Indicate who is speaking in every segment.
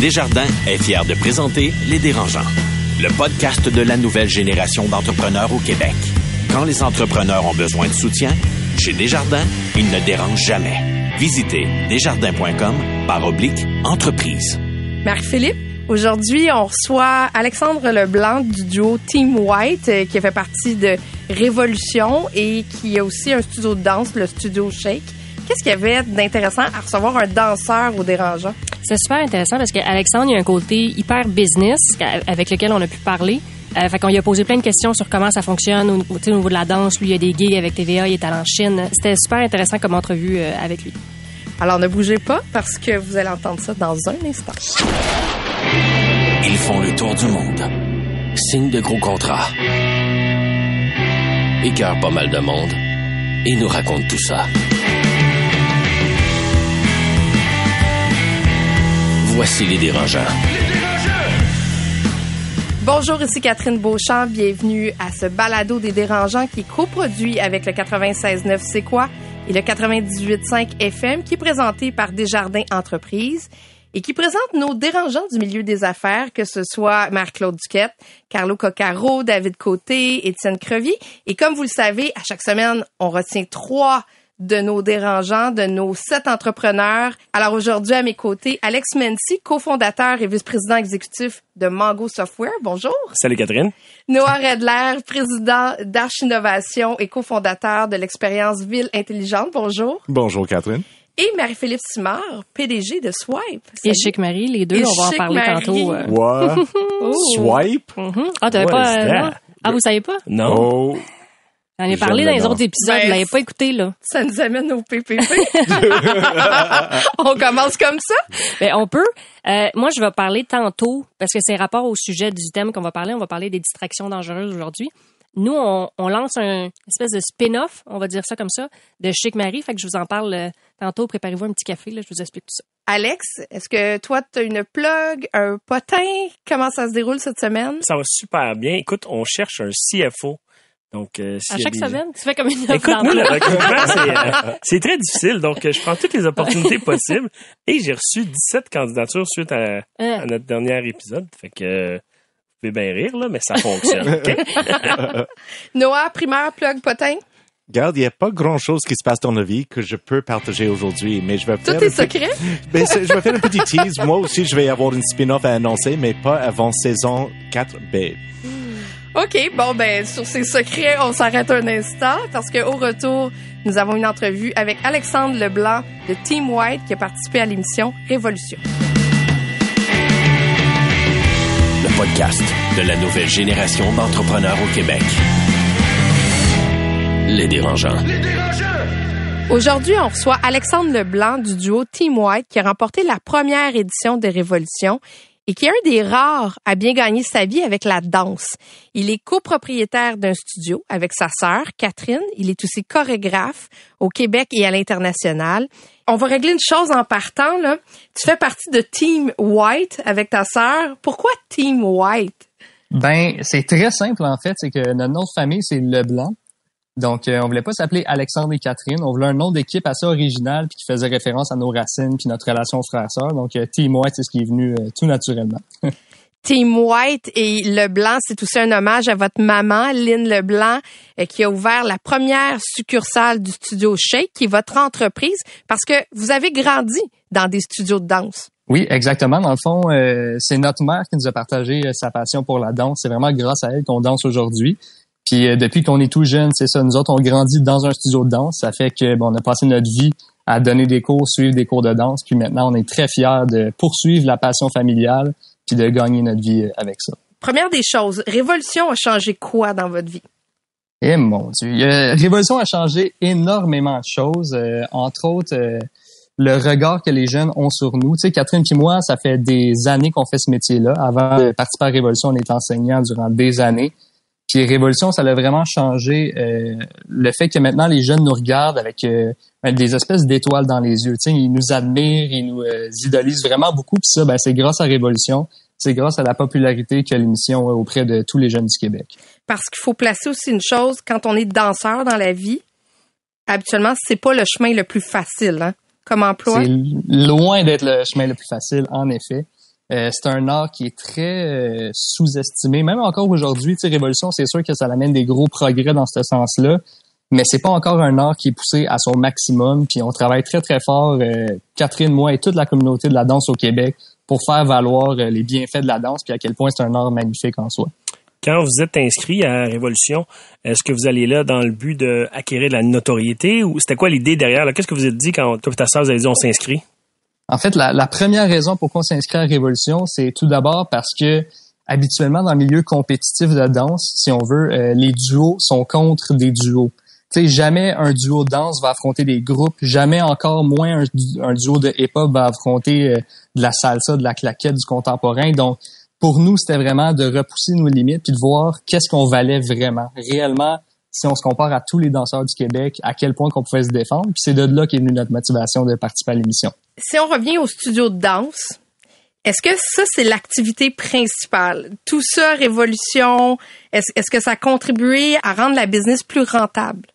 Speaker 1: Desjardins est fier de présenter Les Dérangeants, le podcast de la nouvelle génération d'entrepreneurs au Québec. Quand les entrepreneurs ont besoin de soutien, chez Desjardins, ils ne dérangent jamais. Visitez desjardins.com par oblique entreprise.
Speaker 2: Marc-Philippe, aujourd'hui, on reçoit Alexandre Leblanc du duo Team White, euh, qui fait partie de Révolution et qui a aussi un studio de danse, le Studio Shake. Qu'est-ce qu'il y avait d'intéressant à recevoir un danseur au dérangeant?
Speaker 3: C'est super intéressant parce qu'Alexandre, il y a un côté hyper business avec lequel on a pu parler. Euh, fait qu'on lui a posé plein de questions sur comment ça fonctionne au, au niveau de la danse. Lui, il y a des gigs avec TVA, il est allé en Chine. C'était super intéressant comme entrevue euh, avec lui.
Speaker 2: Alors ne bougez pas parce que vous allez entendre ça dans un instant.
Speaker 1: Ils font le tour du monde. Signent de gros contrats. Écœurent pas mal de monde. Et nous racontent tout ça. Voici les dérangeants.
Speaker 2: Bonjour, ici Catherine Beauchamp. Bienvenue à ce balado des dérangeants qui est coproduit avec le 96.9 C'est quoi? Et le 98.5 FM qui est présenté par Desjardins Entreprises et qui présente nos dérangeants du milieu des affaires, que ce soit Marc-Claude Duquette, Carlo Coccaro, David Côté, Étienne Crevier. Et comme vous le savez, à chaque semaine, on retient trois de nos dérangeants, de nos sept entrepreneurs. Alors aujourd'hui, à mes côtés, Alex Mency, cofondateur et vice-président exécutif de Mango Software. Bonjour.
Speaker 4: Salut Catherine.
Speaker 2: Noah Redler, président d'Arch Innovation et cofondateur de l'expérience Ville Intelligente. Bonjour.
Speaker 5: Bonjour Catherine.
Speaker 2: Et Marie-Philippe Simard, PDG de Swipe.
Speaker 3: Et Chic Marie, les deux,
Speaker 2: Et
Speaker 3: on va en parler
Speaker 2: Marie.
Speaker 3: tantôt. euh.
Speaker 5: What? Swipe?
Speaker 3: Mhm. Ah, t'avais
Speaker 4: What
Speaker 3: pas.
Speaker 4: is
Speaker 3: euh? Ah, vous savez pas?
Speaker 4: Non.
Speaker 5: Oh.
Speaker 3: J'en ai parlé dans les autres épisodes.
Speaker 2: Ben,
Speaker 3: vous l'avez pas écouté, là.
Speaker 2: Ça nous amène au PPP. on commence comme ça?
Speaker 3: Ben, on peut. Euh, moi, je vais parler tantôt, parce que c'est rapport au sujet du thème qu'on va parler. On va parler des distractions dangereuses aujourd'hui. Nous, on, on lance un espèce de spin-off, on va dire ça comme ça, de Chic Marie. Fait que je vous en parle euh, tantôt. Préparez-vous un petit café, là, je vous explique tout ça.
Speaker 2: Alex, est-ce que toi, tu as une plug, un potin? Comment ça se déroule cette semaine?
Speaker 4: Ça va super bien. Écoute, on cherche un CFO. Donc, euh,
Speaker 3: À chaque
Speaker 4: des-
Speaker 3: semaine, tu fais comme une
Speaker 4: Écoute, moi, le recrutement, c'est, euh, c'est très difficile. Donc, euh, je prends toutes les opportunités possibles. Et j'ai reçu 17 candidatures suite à,
Speaker 3: Hein.
Speaker 4: à notre dernier épisode. Fait que, vous pouvez bien rire, là, mais ça fonctionne.
Speaker 2: Noah, primaire, plug, potin?
Speaker 5: Regarde, il n'y a pas grand-chose qui se passe dans la vie que je peux partager aujourd'hui, mais je vais faire...
Speaker 2: Tout est secret?
Speaker 5: C'est- je vais faire un petit tease. Moi aussi, je vais avoir une spin-off à annoncer, mais pas avant saison 4B.
Speaker 2: OK, bon, ben, sur ces secrets, on s'arrête un instant parce qu'au retour, nous avons une entrevue avec Alexandre Leblanc de Team White qui a participé à l'émission Révolution.
Speaker 1: Le podcast de la nouvelle génération d'entrepreneurs au Québec. Les dérangeants.
Speaker 2: Aujourd'hui, on reçoit Alexandre Leblanc du duo Team White qui a remporté la première édition de Révolution et qui est un des rares à bien gagner sa vie avec la danse. Il est copropriétaire d'un studio avec sa sœur, Catherine. Il est aussi chorégraphe au Québec et à l'international. On va régler une chose en partant, là. Tu fais partie de Team White avec ta sœur. Pourquoi Team White?
Speaker 6: Ben, c'est très simple en fait, c'est que notre famille c'est Leblanc. Donc, euh, on voulait pas s'appeler Alexandre et Catherine. On voulait un nom d'équipe assez original puis qui faisait référence à nos racines puis notre relation frère-sœur. Donc, euh, Team White, c'est ce qui est venu euh, tout naturellement.
Speaker 2: Team White et Leblanc, c'est aussi un hommage à votre maman, Lynn Leblanc, euh, qui a ouvert la première succursale du studio Shake, qui est votre entreprise, parce que vous avez grandi dans des studios de danse.
Speaker 6: Oui, exactement. Dans le fond, euh, c'est notre mère qui nous a partagé euh, sa passion pour la danse. C'est vraiment grâce à elle qu'on danse aujourd'hui. Puis euh, depuis qu'on est tout jeune, c'est ça. Nous autres, on grandit dans un studio de danse. Ça fait que bon, on a passé notre vie à donner des cours, suivre des cours de danse. Puis maintenant, on est très fiers de poursuivre la passion familiale puis de gagner notre vie euh, avec ça.
Speaker 2: Première des choses, Révolution a changé quoi dans votre vie?
Speaker 6: Eh mon Dieu, Euh, Révolution a changé énormément de choses, euh, entre autres euh, le regard que les jeunes ont sur nous. Tu sais, Catherine et moi, ça fait des années qu'on fait ce métier-là. Avant de participer à Révolution, on était enseignant durant des années. Puis Révolution, ça a vraiment changé euh, le fait que maintenant les jeunes nous regardent avec euh, des espèces d'étoiles dans les yeux. Tu sais, ils nous admirent, ils nous euh, idolisent vraiment beaucoup. Puis ça, ben, c'est grâce à Révolution. C'est grâce à la popularité que l'émission a auprès de tous les jeunes du Québec.
Speaker 2: Parce qu'il faut placer aussi une chose, quand on est danseur dans la vie, habituellement, c'est pas le chemin le plus facile, hein, comme emploi.
Speaker 6: C'est loin d'être le chemin le plus facile, en effet. Euh, c'est un art qui est très euh, sous-estimé. Même encore aujourd'hui, Révolution, c'est sûr que ça amène des gros progrès dans ce sens-là, mais c'est pas encore un art qui est poussé à son maximum. Puis on travaille très, très fort, euh, Catherine, moi et toute la communauté de la danse au Québec, pour faire valoir les bienfaits de la danse, puis à quel point c'est un art magnifique en soi.
Speaker 4: Quand vous êtes inscrit à Révolution, est-ce que vous allez là dans le but d'acquérir de la notoriété ou c'était quoi l'idée derrière? Qu'est-ce que vous êtes dit quand toi et ta soeur, vous avez dit on s'inscrit?
Speaker 6: En fait, la, la première raison pour qu'on s'inscrit à Révolution, c'est tout d'abord parce que habituellement dans le milieu compétitif de danse, si on veut, euh, les duos sont contre des duos. Tu sais, jamais un duo de danse va affronter des groupes, jamais encore moins un, duo de hip-hop va affronter euh, de la salsa, de la claquette, du contemporain. Donc, pour nous, c'était vraiment de repousser nos limites puis de voir qu'est-ce qu'on valait vraiment, réellement, si on se compare à tous les danseurs du Québec, à quel point qu'on pouvait se défendre. Puis c'est de là qu'est venue notre motivation de participer à l'émission.
Speaker 2: Si on revient au studio de danse, est-ce que ça, c'est l'activité principale? Tout ça, Révolution, est-ce que ça a contribué à rendre la business plus rentable?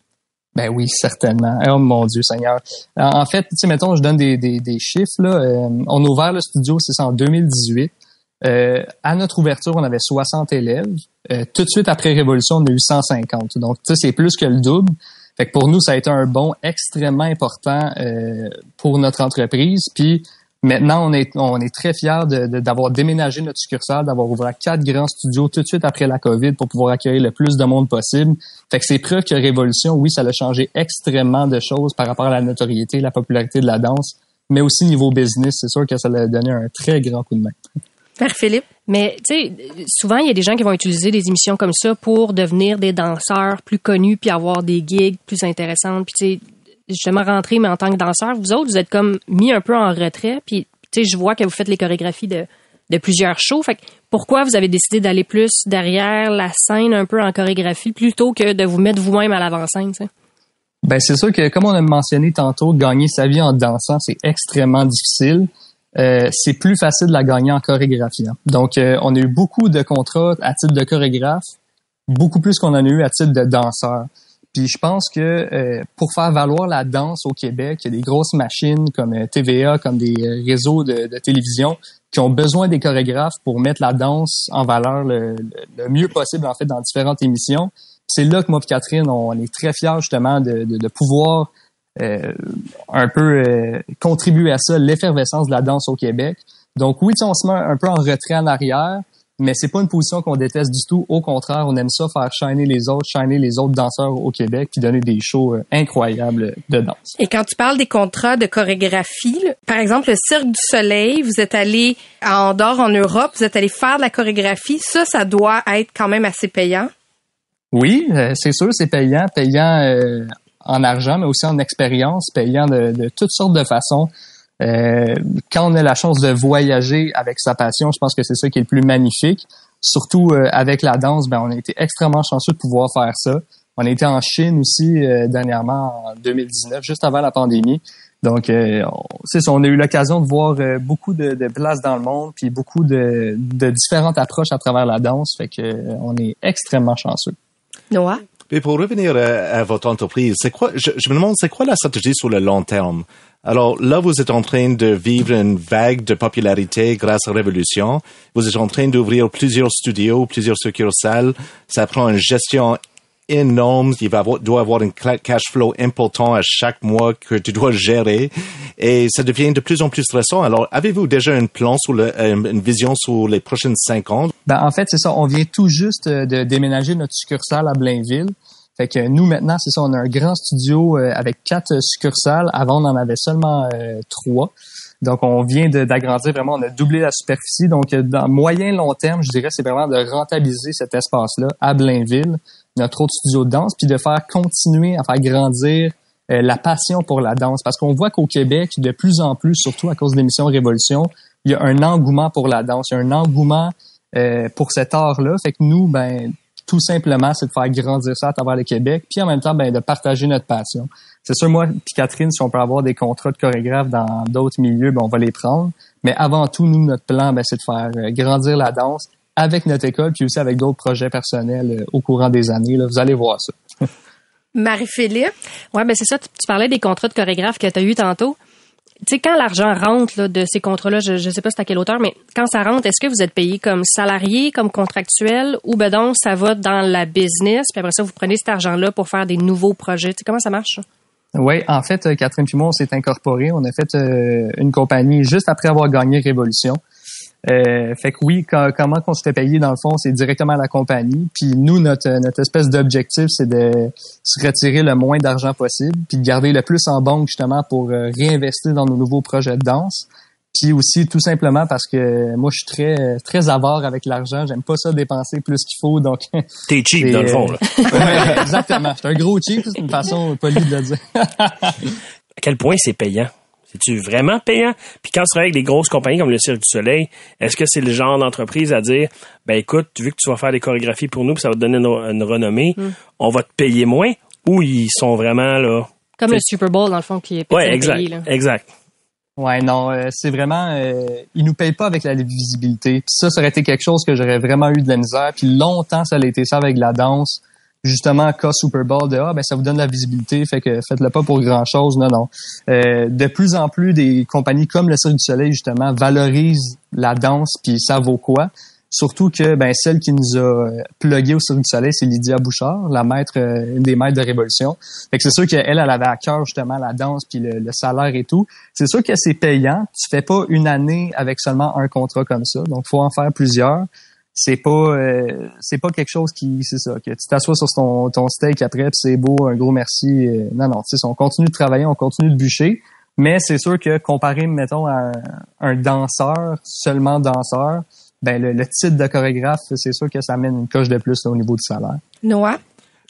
Speaker 6: Ben oui, certainement. Oh mon Dieu Seigneur. En fait, tu sais, mettons, je donne des, des, chiffres. Là. Euh, on a ouvert le studio, c'est en 2018. Euh, à notre ouverture, on avait 60 élèves. Euh, tout de suite après Révolution, on a eu 150. Donc, ça, c'est plus que le double. Fait que pour nous, ça a été un bond extrêmement important euh, pour notre entreprise. Puis maintenant, on est, on est très fiers d'avoir déménagé notre succursale, d'avoir ouvert quatre grands studios tout de suite après la COVID pour pouvoir accueillir le plus de monde possible. Fait que c'est preuve que Révolution, oui, ça a changé extrêmement de choses par rapport à la notoriété, la popularité de la danse, mais aussi niveau business, c'est sûr que ça a donné un très grand coup de main.
Speaker 2: Père Philippe?
Speaker 3: Mais tu sais, souvent il y a des gens qui vont utiliser des émissions comme ça pour devenir des danseurs plus connus puis avoir des gigs plus intéressantes. Puis tu sais, justement rentrer mais en tant que danseur, vous autres vous êtes comme mis un peu en retrait. Puis tu sais, je vois que vous faites les chorégraphies de de plusieurs shows. Fait que pourquoi vous avez décidé d'aller plus derrière la scène un peu en chorégraphie plutôt que de vous mettre vous-même à l'avant-scène,
Speaker 6: Ben c'est sûr que comme on a mentionné tantôt, gagner sa vie en dansant, c'est extrêmement difficile. Euh, c'est plus facile de la gagner en chorégraphie. Hein. Donc, euh, on a eu beaucoup de contrats à titre de chorégraphe, beaucoup plus qu'on en a eu à titre de danseur. Puis je pense que euh, pour faire valoir la danse au Québec, il y a des grosses machines comme TVA, comme des réseaux de, télévision qui ont besoin des chorégraphes pour mettre la danse en valeur le, mieux possible en fait dans différentes émissions. C'est là que moi et Catherine, on, est très fiers justement de, pouvoir euh, un peu euh, contribuer à ça, l'effervescence de la danse au Québec. Donc oui, on se met un peu en retrait en arrière, mais c'est pas une position qu'on déteste du tout. Au contraire, on aime ça faire shiner les autres, shiner les autres danseurs au Québec, puis donner des shows euh, incroyables de danse.
Speaker 2: Et quand tu parles des contrats de chorégraphie, par exemple le Cirque du Soleil, vous êtes allé en dehors en Europe, vous êtes allé faire de la chorégraphie, ça, ça doit être quand même assez payant.
Speaker 6: Oui, c'est sûr, c'est payant, payant en argent, mais aussi en expérience, payant de, toutes sortes de façons. Euh, quand on a la chance de voyager avec sa passion, je pense que c'est ça qui est le plus magnifique. Surtout euh, avec la danse, ben, on a été extrêmement chanceux de pouvoir faire ça. On a été en Chine aussi euh, dernièrement en 2019, juste avant la pandémie. Donc, ça, on a eu l'occasion de voir beaucoup de, de, places dans le monde, puis beaucoup de, de différentes approches à travers la danse. Fait que on est extrêmement chanceux.
Speaker 2: Noah?
Speaker 5: Et pour revenir à, votre entreprise, c'est quoi, je, me demande, c'est quoi la stratégie sur le long terme? Alors là, vous êtes en train de vivre une vague de popularité grâce à Révolution. Vous êtes en train d'ouvrir plusieurs studios, plusieurs succursales. Ça prend une gestion énorme. Il va doit avoir un cash flow important à chaque mois que tu dois gérer. Et ça devient de plus en plus stressant. Alors, avez-vous déjà un plan sur le, euh, une vision sur les prochaines cinq ans?
Speaker 6: Ben, en fait, c'est ça. On vient tout juste de déménager notre succursale à Blainville. Fait que nous, maintenant, c'est ça, on a un grand studio euh, avec quatre succursales. Avant, on en avait seulement euh, trois. Donc, on vient d'agrandir vraiment, on a doublé la superficie. Donc, dans moyen long terme, je dirais, c'est vraiment de rentabiliser cet espace-là à Blainville, notre autre studio de danse, puis de faire continuer à faire grandir euh, la passion pour la danse. Parce qu'on voit qu'au Québec, de plus en plus, surtout à cause de l'émission Révolution, il y a un engouement pour la danse, il y a un engouement pour cet art-là. Fait que nous, ben, tout simplement, c'est de faire grandir ça à travers le Québec, puis en même temps, ben, de partager notre passion. C'est sûr, moi, puis Catherine, si on peut avoir des contrats de chorégraphe dans d'autres milieux, ben, on va les prendre. Mais avant tout, nous, notre plan, ben, c'est de faire euh, grandir la danse avec notre école, puis aussi avec d'autres projets personnels euh, au courant des années. Là. Vous allez voir ça.
Speaker 2: Marie-Philippe?
Speaker 3: Ouais, ben c'est ça. Tu parlais des contrats de chorégraphe que tu as eu tantôt tu sais, quand l'argent rentre là, de ces contrats-là, je ne sais pas c'est à quelle hauteur, mais quand ça rentre, est-ce que vous êtes payé comme salarié, comme contractuel, ou ben donc ça va dans la business, puis après ça, vous prenez cet argent-là pour faire des nouveaux projets? Tu sais, comment ça marche?
Speaker 6: Oui, en fait, euh, Catherine puis moi, on s'est incorporé. On a fait euh, une compagnie juste après avoir gagné Révolution. Euh, fait que oui, comment qu'on se fait payer dans le fond, c'est directement à la compagnie. Puis nous, notre, notre espèce d'objectif, c'est de se retirer le moins d'argent possible, puis de garder le plus en banque justement pour euh, réinvestir dans nos nouveaux projets de danse. Puis aussi tout simplement parce que moi je suis très très avare avec l'argent, j'aime pas ça dépenser plus qu'il faut donc
Speaker 4: T'es cheap dans le fond là.
Speaker 6: ouais, exactement, c'est un gros cheap, c'est une façon polie de le dire.
Speaker 4: à quel point c'est payant? C'est-tu vraiment payant? Puis quand tu travailles avec des grosses compagnies comme le Cirque du Soleil, est-ce que c'est le genre d'entreprise à dire, ben écoute, vu que tu vas faire des chorégraphies pour nous, puis ça va te donner une, renommée, hmm. on va te payer moins? Ou ils sont vraiment là...
Speaker 3: Comme le Super Bowl, dans le fond, qui est payé.
Speaker 4: Ouais, exact,
Speaker 3: là.
Speaker 4: exact.
Speaker 6: Ouais, non, euh, c'est vraiment, euh, ils nous payent pas avec la visibilité. Puis ça, ça aurait été quelque chose que j'aurais vraiment eu de la misère. Puis longtemps, ça a été ça avec la danse justement cas Super Bowl de ah ben ça vous donne la visibilité fait que faites-le pas pour grand chose non non. Euh, de plus en plus des compagnies comme le Cirque du Soleil justement valorisent la danse puis ça vaut quoi? Surtout que ben celle qui nous a plugué au Cirque du Soleil c'est Lydia Bouchard la maître euh, une des maîtres de Révolution. Fait que c'est sûr qu'elle elle avait à cœur justement la danse puis le, le salaire et tout. C'est sûr que c'est payant. Tu fais pas une année avec seulement un contrat comme ça. Donc faut en faire plusieurs c'est pas euh, c'est pas quelque chose qui c'est ça que tu t'assois sur ton, ton steak après c'est beau un gros merci euh, non non tu sais on continue de travailler on continue de bûcher mais c'est sûr que comparé mettons à un, danseur seulement danseur ben le, titre de chorégraphe c'est sûr que ça amène une coche de plus au niveau du salaire.
Speaker 2: Noah?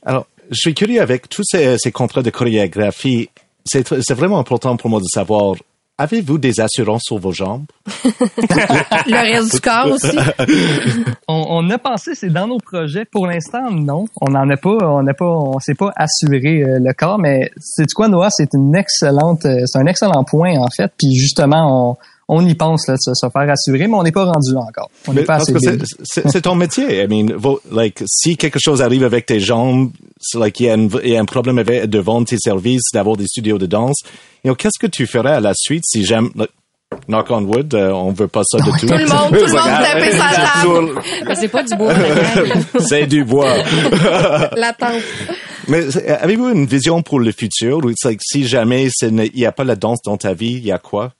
Speaker 5: Alors je suis curieux avec tous ces, ces contrats de chorégraphie. C'est c'est vraiment important pour moi de savoir Avez-vous des assurances sur vos jambes?
Speaker 2: le reste du corps aussi?
Speaker 6: on, a pensé, c'est dans nos projets. Pour l'instant, non. On n'en a pas, on n'a pas, on s'est pas assuré euh, le corps, mais c'est quoi, Noah? C'est une excellente, euh, c'est un excellent point, en fait. Puis justement, on, on y pense là, de se, faire assurer, mais on n'est pas rendu là encore. On n'est pas assez
Speaker 5: c'est ton métier. I mean, like, si quelque chose arrive avec tes jambes, like, il y, a un problème avec, de vendre tes services, d'avoir des studios de danse. qu'est-ce que tu ferais à la suite si j'aime, knock on wood, euh, on veut pas ça de tout?
Speaker 2: Tout le monde, tout le monde tapait sa
Speaker 3: table. c'est pas du bois.
Speaker 5: c'est du bois.
Speaker 2: la tente.
Speaker 5: Mais avez-vous une vision pour le futur? Like, si jamais il n'y a pas la danse dans ta vie, il y a quoi?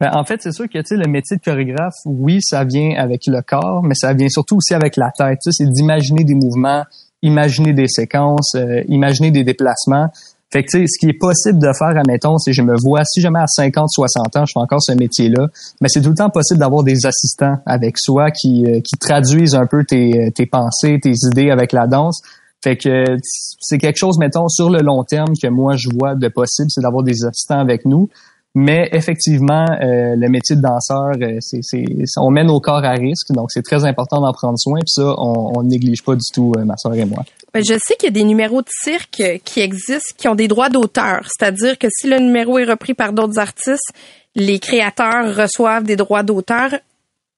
Speaker 6: Ben, en fait, c'est sûr que le métier de chorégraphe, oui, ça vient avec le corps, mais ça vient surtout aussi avec la tête. C'est d'imaginer des mouvements, imaginer des séquences, euh, imaginer des déplacements. Fait que, tu sais, ce qui est possible de faire, admettons, c'est je me vois, si jamais à 50, 60 ans, je fais encore ce métier-là, mais c'est tout le temps possible d'avoir des assistants avec soi qui, euh, qui traduisent un peu tes, tes pensées, tes idées avec la danse. Fait que c'est quelque chose, mettons, sur le long terme que moi je vois de possible, c'est d'avoir des assistants avec nous. Mais effectivement, euh, le métier de danseur, euh, c'est, c'est, on met nos corps à risque, donc c'est très important d'en prendre soin. Puis ça, on, ne néglige pas du tout, euh, ma soeur et moi.
Speaker 2: Ben, je sais qu'il y a des numéros de cirque qui existent, qui ont des droits d'auteur. C'est-à-dire que si le numéro est repris par d'autres artistes, les créateurs reçoivent des droits d'auteur.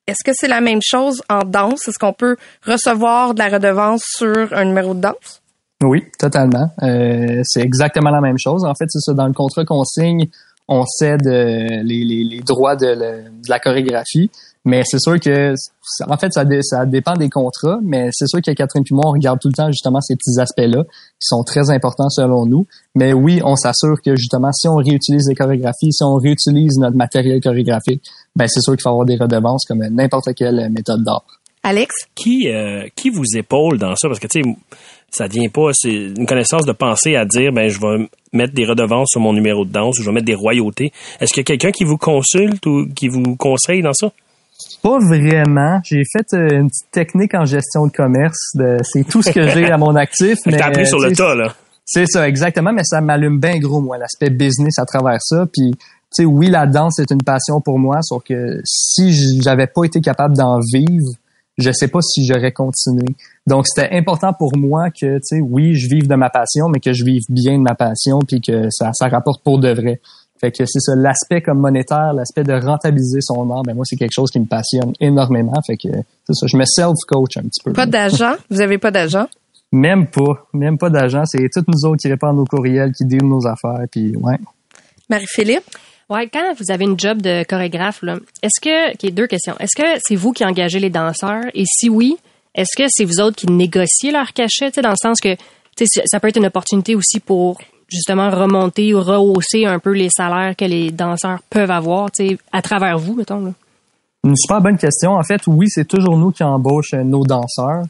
Speaker 2: Est-ce que c'est la même chose en danse? Est-ce qu'on peut recevoir de la redevance sur un numéro de danse?
Speaker 6: Oui, totalement. c'est exactement la même chose. En fait, c'est ça. Dans le contrat qu'on signe, on cède euh, les, les, droits de, la chorégraphie. Mais c'est sûr que, en fait, ça, ça dépend des contrats, mais c'est sûr que Catherine puis moi, on regarde tout le temps justement ces petits aspects-là qui sont très importants selon nous. Mais oui, on s'assure que justement, si on réutilise les chorégraphies, si on réutilise notre matériel chorégraphique, ben c'est sûr qu'il faut avoir des redevances comme n'importe quelle méthode d'art.
Speaker 2: Alex?
Speaker 4: Qui, euh, qui vous épaule dans ça? Parce que, tu sais, ça vient pas, c'est une connaissance de penser à dire, ben, je vais mettre des redevances sur mon numéro de danse ou je vais mettre des royautés. Est-ce qu'il y a quelqu'un qui vous consulte ou qui vous conseille dans ça?
Speaker 6: Pas vraiment. J'ai fait euh, une petite technique en gestion de commerce. c'est tout ce que j'ai à mon actif.
Speaker 4: mais T'as appris sur le tas, là.
Speaker 6: C'est ça, exactement. Mais ça m'allume bien gros, moi, l'aspect business à travers ça. Puis, tu sais, oui, la danse, c'est une passion pour moi, sauf que si j'avais pas été capable d'en vivre, je sais pas si j'aurais continué. Donc c'était important pour moi que tu sais oui, je vive de ma passion mais que je vive bien de ma passion puis que ça ça rapporte pour de vrai. Fait que c'est ça l'aspect comme monétaire, l'aspect de rentabiliser son art, ben moi c'est quelque chose qui me passionne énormément, fait que c'est ça, je me self coach un petit peu.
Speaker 2: Pas d'agent, vous avez pas d'agent?
Speaker 6: Même pas, même pas d'agent, c'est toutes nous autres qui répondent nos courriels, qui disent nos affaires puis ouais.
Speaker 2: Marie-Philippe?
Speaker 3: Quand vous avez une job de chorégraphe, est-ce que, qui deux questions. Est-ce que c'est vous qui engagez les danseurs? Et si oui, est-ce que c'est vous autres qui négociez leur cachet, dans le sens que, ça peut être une opportunité aussi pour justement remonter ou rehausser un peu les salaires que les danseurs peuvent avoir, à travers vous, mettons, là?
Speaker 6: Une super bonne question. En fait, oui, c'est toujours nous qui embauchons nos danseurs.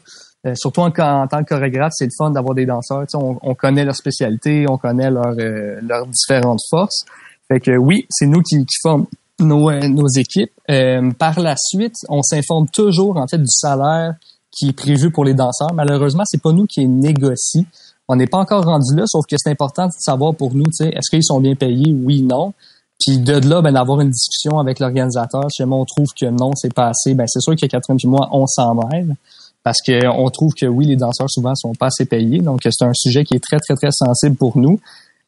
Speaker 6: Euh, surtout en, tant que chorégraphe, c'est le fun d'avoir des danseurs. On, on, connaît leur spécialité, on connaît euh, leurs différentes forces. Fait que oui, c'est nous qui, qui formons nos, euh, nos équipes. Euh, par la suite, on s'informe toujours en fait du salaire qui est prévu pour les danseurs. Malheureusement, c'est pas nous qui négocie. On n'est pas encore rendu là, sauf que c'est important de savoir pour nous, est-ce qu'ils sont bien payés, oui, non. Puis de là, ben, d'avoir une discussion avec l'organisateur. Si on trouve que non, c'est pas assez, ben, c'est sûr que Catherine et moi, on s'en mêle. Parce qu'on trouve que oui, les danseurs souvent sont pas assez payés. Donc, c'est un sujet qui est très, très, très sensible pour nous.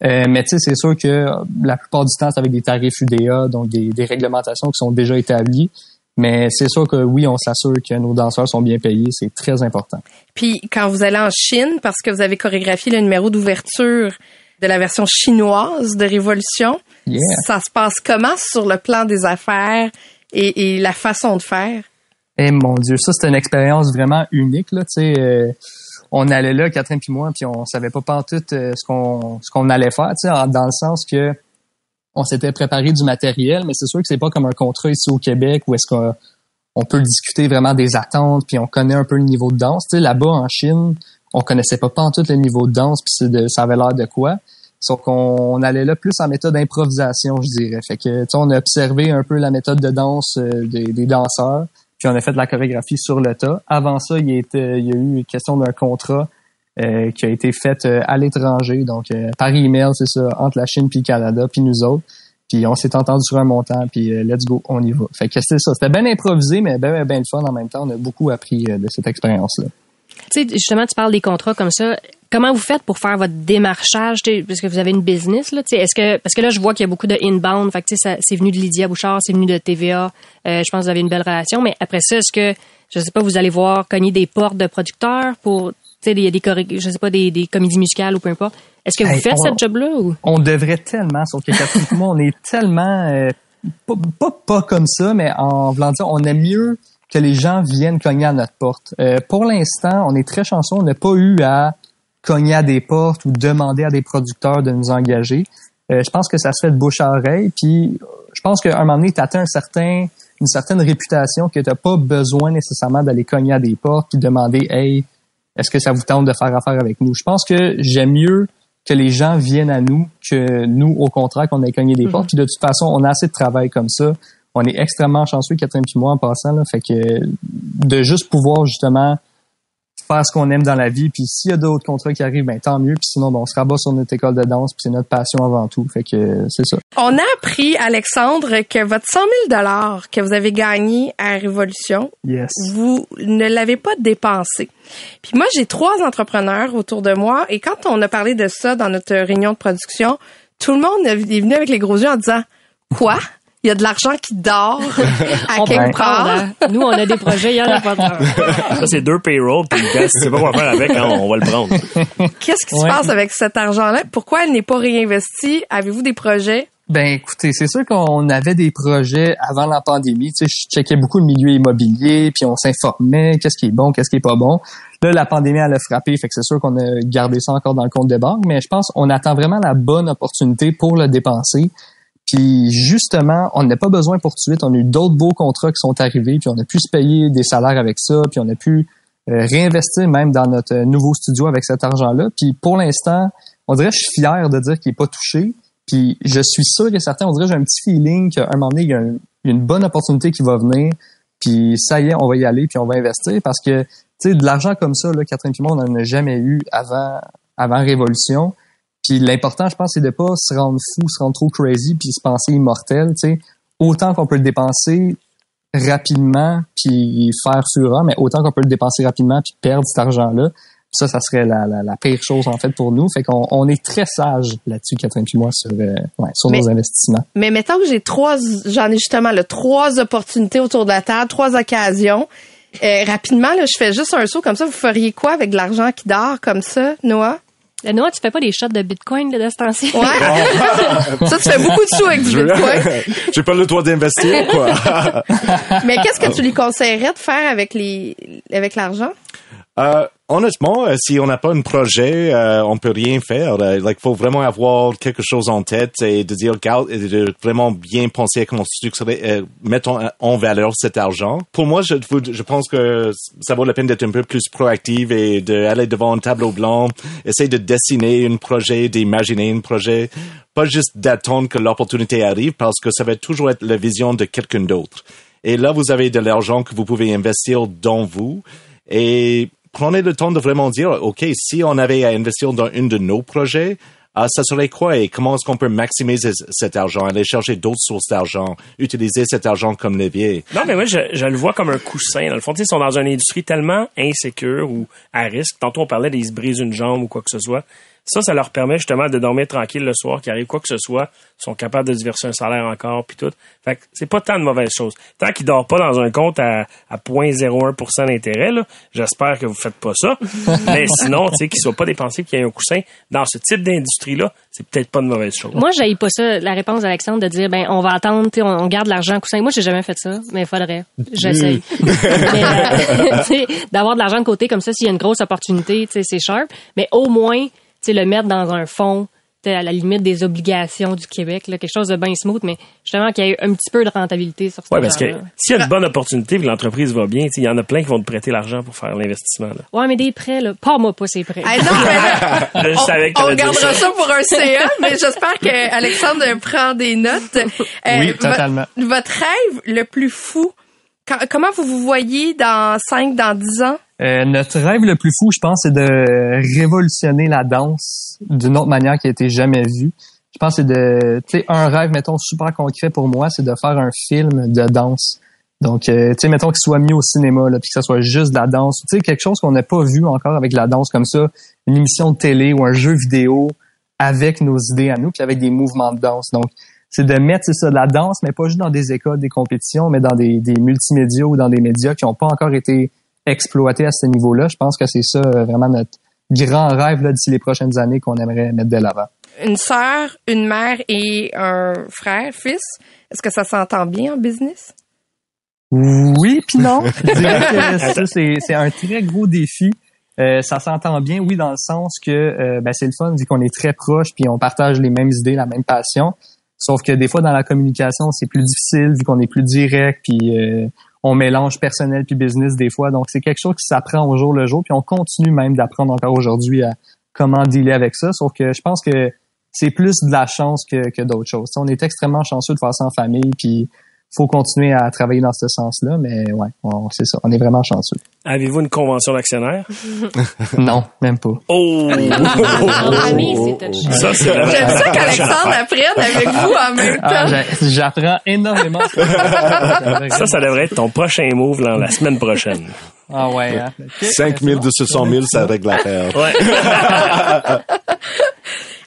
Speaker 6: Euh, mais tu sais, c'est sûr que la plupart du temps, c'est avec des tarifs UDA, donc des, des réglementations qui sont déjà établies. Mais c'est sûr que oui, on s'assure que nos danseurs sont bien payés. C'est très important.
Speaker 2: Puis quand vous allez en Chine, parce que vous avez chorégraphié le numéro d'ouverture de la version chinoise de Révolution,
Speaker 6: Yeah.
Speaker 2: ça se passe comment sur le plan des affaires et, et la façon de faire?
Speaker 6: Eh mon Dieu, ça c'était une expérience vraiment unique là. Tu sais, euh, on allait là, Catherine puis moi, puis on savait pas tout euh, ce qu'on ce qu'on allait faire. Tu sais, dans le sens que on s'était préparé du matériel, mais c'est sûr que c'est pas comme un contrat ici au Québec où est-ce qu'on on peut discuter vraiment des attentes, puis on connaît un peu le niveau de danse. Là-bas en Chine, on connaissait pas tout le niveau de danse, puis de- ça avait l'air de quoi. Sauf qu'on on allait là plus en méthode d'improvisation, je dirais. Fait que, tu sais, on a observé un peu la méthode de danse euh, des danseurs, puis on a fait de la chorégraphie sur le tas. Avant ça, il y a, eu question d'un contrat euh, qui a été fait euh, à l'étranger, donc euh, par email, c'est ça, entre la Chine puis le Canada, puis nous autres. Puis on s'est entendu sur un montant, puis euh, let's go, on y va. Fait que c'était ça. C'était bien improvisé, mais bien, bien, bien le fun en même temps. On a beaucoup appris euh, de cette expérience-là.
Speaker 3: Tu sais, justement, tu parles des contrats comme ça. Comment vous faites pour faire votre démarchage, parce que vous avez une business là, est-ce que parce que là je vois qu'il y a beaucoup de inbound, fait que ça- c'est venu de Lydia Bouchard, c'est venu de TVA. Euh, je pense que vous avez une belle relation, mais après ça, est-ce que je sais pas, vous allez voir cogner des portes de producteurs pour tu sais, il y a des je sais pas des, des comédies musicales ou peu importe. Est-ce que vous
Speaker 6: Hey,
Speaker 3: faites cette job là ou?
Speaker 6: On devrait tellement, sauf que moi, on est tellement euh, pas, pas pas comme ça, mais en voulant dire, on aime mieux que les gens viennent cogner à notre porte. Euh, pour l'instant, on est très chanceux, on n'a pas eu à cogner à des portes ou demander à des producteurs de nous engager. Euh, je pense que ça se fait de bouche à oreille, puis je pense qu'à un moment donné, tu atteins un certain, une certaine réputation que tu n'as pas besoin nécessairement d'aller cogner à des portes puis demander Hey, est-ce que ça vous tente de faire affaire avec nous? Je pense que j'aime mieux que les gens viennent à nous que nous, au contraire, qu'on ait cogné des portes. Puis de toute façon, on a assez de travail comme ça. On est extrêmement chanceux, Catherine puis moi, en passant. Là, fait que de juste pouvoir justement faire ce qu'on aime dans la vie. Puis s'il y a d'autres contrats qui arrivent, ben tant mieux. Puis sinon, ben, on se rabat sur notre école de danse. Puis c'est notre passion avant tout. Fait que euh, c'est ça.
Speaker 2: On a appris, Alexandre, que votre 100 000 que vous avez gagné à Révolution,
Speaker 6: Yes.
Speaker 2: vous ne l'avez pas dépensé. Puis moi, j'ai trois entrepreneurs autour de moi et quand on a parlé de ça dans notre réunion de production, tout le monde est venu avec les gros yeux en disant quoi? Il y a de l'argent qui dort à
Speaker 3: on peut
Speaker 2: quelque
Speaker 3: le prendre,
Speaker 2: part.
Speaker 3: hein? Nous on a des projets, il y en a pas de
Speaker 4: Ça, c'est deux payrolls, puis si tu sais pas quoi faire avec, hein, on va le prendre.
Speaker 2: Qu'est-ce qui se passe avec cet argent-là? Pourquoi elle n'est pas réinvesti Avez-vous des projets?
Speaker 6: Ben écoutez, c'est sûr qu'on avait des projets avant la pandémie. Tu sais, je checkais beaucoup le milieu immobilier, puis on s'informait qu'est-ce qui est bon, qu'est-ce qui est pas bon. Là, la pandémie elle a frappé, fait que c'est sûr qu'on a gardé ça encore dans le compte de banque, mais je pense qu'on attend vraiment la bonne opportunité pour le dépenser. Puis justement, on n'a pas besoin pour tout de suite. On a eu d'autres beaux contrats qui sont arrivés, puis on a pu se payer des salaires avec ça, puis on a pu euh, réinvestir même dans notre euh, nouveau studio avec cet argent-là. Puis pour l'instant, on dirait que je suis fier de dire qu'il n'est pas touché. Puis je suis sûr que certains, on dirait j'ai un petit feeling qu'à un moment donné, il y a une bonne opportunité qui va venir. Puis ça y est, on va y aller, puis on va investir parce que tu sais, de l'argent comme ça, là, Catherine et moi, on n'en a jamais eu avant, avant Révolution. Puis l'important, je pense, c'est de pas se rendre fou, se rendre trop crazy, puis se penser immortel. Tu sais, autant qu'on peut le dépenser rapidement, puis faire fureur, mais autant qu'on peut le dépenser rapidement, puis perdre cet argent-là. Ça, ça serait la, la, la pire chose en fait pour nous. Fait qu'on on est très sage là-dessus, Catherine et moi, sur, euh, ouais, sur
Speaker 2: Mais-
Speaker 6: nos investissements.
Speaker 2: Mais mettons que j'ai trois, j'en ai justement là, trois opportunités autour de la table, trois occasions. Euh, rapidement, là, je fais juste un saut comme ça. Vous feriez quoi avec de l'argent qui dort comme ça, Noah?
Speaker 3: Noah, tu fais pas des shots de Bitcoin là, de ce temps-ci?
Speaker 2: Ouais. ça, tu fais beaucoup de sous avec du Bitcoin.
Speaker 5: J'ai pas le droit d'investir, quoi.
Speaker 2: Mais qu'est-ce que tu lui conseillerais de faire avec les avec l'argent?
Speaker 5: Euh, honnêtement, euh, si on n'a pas un projet, euh, on peut rien faire. Il like, faut vraiment avoir quelque chose en tête et de dire, et de vraiment bien penser comment structurer, euh, mettre en, en valeur cet argent. Pour moi, je, je pense que ça vaut la peine d'être un peu plus proactive et d'aller devant un tableau blanc, essayer de dessiner un projet, d'imaginer un projet, pas juste d'attendre que l'opportunité arrive parce que ça va toujours être la vision de quelqu'un d'autre. Et là, vous avez de l'argent que vous pouvez investir dans vous et prenez le temps de vraiment dire, OK, si on avait à investir dans un de nos projets, ah, ça serait quoi et comment est-ce qu'on peut maximiser cet argent, aller chercher d'autres sources d'argent, utiliser cet argent comme levier?
Speaker 4: Non, mais moi, je, le vois comme un coussin. Dans le fond, ils sont dans une industrie tellement insécure ou à risque. Tantôt, on parlait des se brisent une jambe ou quoi que ce soit. Ça, ça leur permet justement de dormir tranquille le soir, qu'il arrive quoi que ce soit, ils sont capables de se verser un salaire encore, puis tout. Fait que c'est pas tant de mauvaises choses. Tant qu'ils dorment pas dans un compte à, à 0.01% d'intérêt, là, j'espère que vous faites pas ça. mais sinon, tu sais, qu'ils soient pas dépensés, qu'il y ait un coussin dans ce type d'industrie-là, c'est peut-être pas de mauvaise chose.
Speaker 3: Moi, j'aille pas ça, la réponse d'Alexandre de dire, ben, on va attendre, tu sais, on, on garde l'argent coussin. Moi, j'ai jamais fait ça, mais il faudrait. J'essaye. mais, euh, tu sais, d'avoir de l'argent de côté comme ça, s'il y a une grosse opportunité, tu sais, c'est sharp. Mais au moins, le mettre dans un fonds, à la limite des obligations du Québec, là, quelque chose de bien smooth, mais justement qu'il y ait un petit peu de rentabilité sur ça.
Speaker 4: Ouais, parce que s'il y a une bonne opportunité et que l'entreprise va bien, il y en a plein qui vont te prêter l'argent pour faire l'investissement.
Speaker 3: Ouais, mais des prêts, là. Pas moi, pas ces prêts.
Speaker 2: Non, mais là,
Speaker 4: Je savais que
Speaker 2: on, gardera
Speaker 4: ça.
Speaker 2: ça pour un CA, mais j'espère que Alexandre prend des notes. Euh,
Speaker 6: Oui, totalement.
Speaker 2: votre rêve le plus fou, quand- comment vous vous voyez dans 5, dans 10 ans?
Speaker 6: Euh, notre rêve le plus fou, je pense, c'est de révolutionner la danse d'une autre manière qui a été jamais vue. Je pense que c'est de, tu sais, un rêve, mettons, super concret pour moi, c'est de faire un film de danse. Donc, euh, tu sais, mettons qu'il soit mis au cinéma, là, puis que ça soit juste de la danse. Tu sais, quelque chose qu'on n'a pas vu encore avec la danse comme ça, une émission de télé ou un jeu vidéo avec nos idées à nous, puis avec des mouvements de danse. Donc, c'est de mettre ça, de la danse, mais pas juste dans des écoles, des compétitions, mais dans des, des multimédias ou dans des médias qui n'ont pas encore été exploités à ce niveau-là. Je pense que c'est ça euh, vraiment notre grand rêve là, d'ici les prochaines années qu'on aimerait mettre de l'avant.
Speaker 2: Une sœur, une mère et un frère, fils. Est-ce que ça s'entend bien en business?
Speaker 6: Oui, puis non. Je dirais que ça, c'est, c'est un très gros défi. Euh, ça s'entend bien, oui, dans le sens que euh, ben, c'est le fun vu qu'on est très proches puis on partage les mêmes idées, la même passion. Sauf que des fois dans la communication c'est plus difficile vu qu'on est plus direct puis euh, on mélange personnel puis business des fois. Donc c'est quelque chose qui s'apprend au jour le jour puis on continue même d'apprendre encore aujourd'hui à comment dealer avec ça. Sauf que je pense que c'est plus de la chance que, d'autres choses. On est extrêmement chanceux de faire ça en famille puis faut continuer à travailler dans ce sens-là, mais ouais, on- c'est ça. On est vraiment chanceux.
Speaker 4: Avez-vous une convention d'actionnaire?
Speaker 6: Non, même pas.
Speaker 4: Oh! Ça, c'est
Speaker 2: J'aime ça qu'Alexandre apprenne avec vous en même
Speaker 6: Ah,
Speaker 2: temps.
Speaker 6: j'a- j'apprends énormément.
Speaker 4: Ça, ça devrait être ton prochain move là, la semaine prochaine.
Speaker 6: Ah ouais. Hein? Ok.
Speaker 5: 5 000 de ce 100 000, ça règle l'affaire.
Speaker 4: Ouais.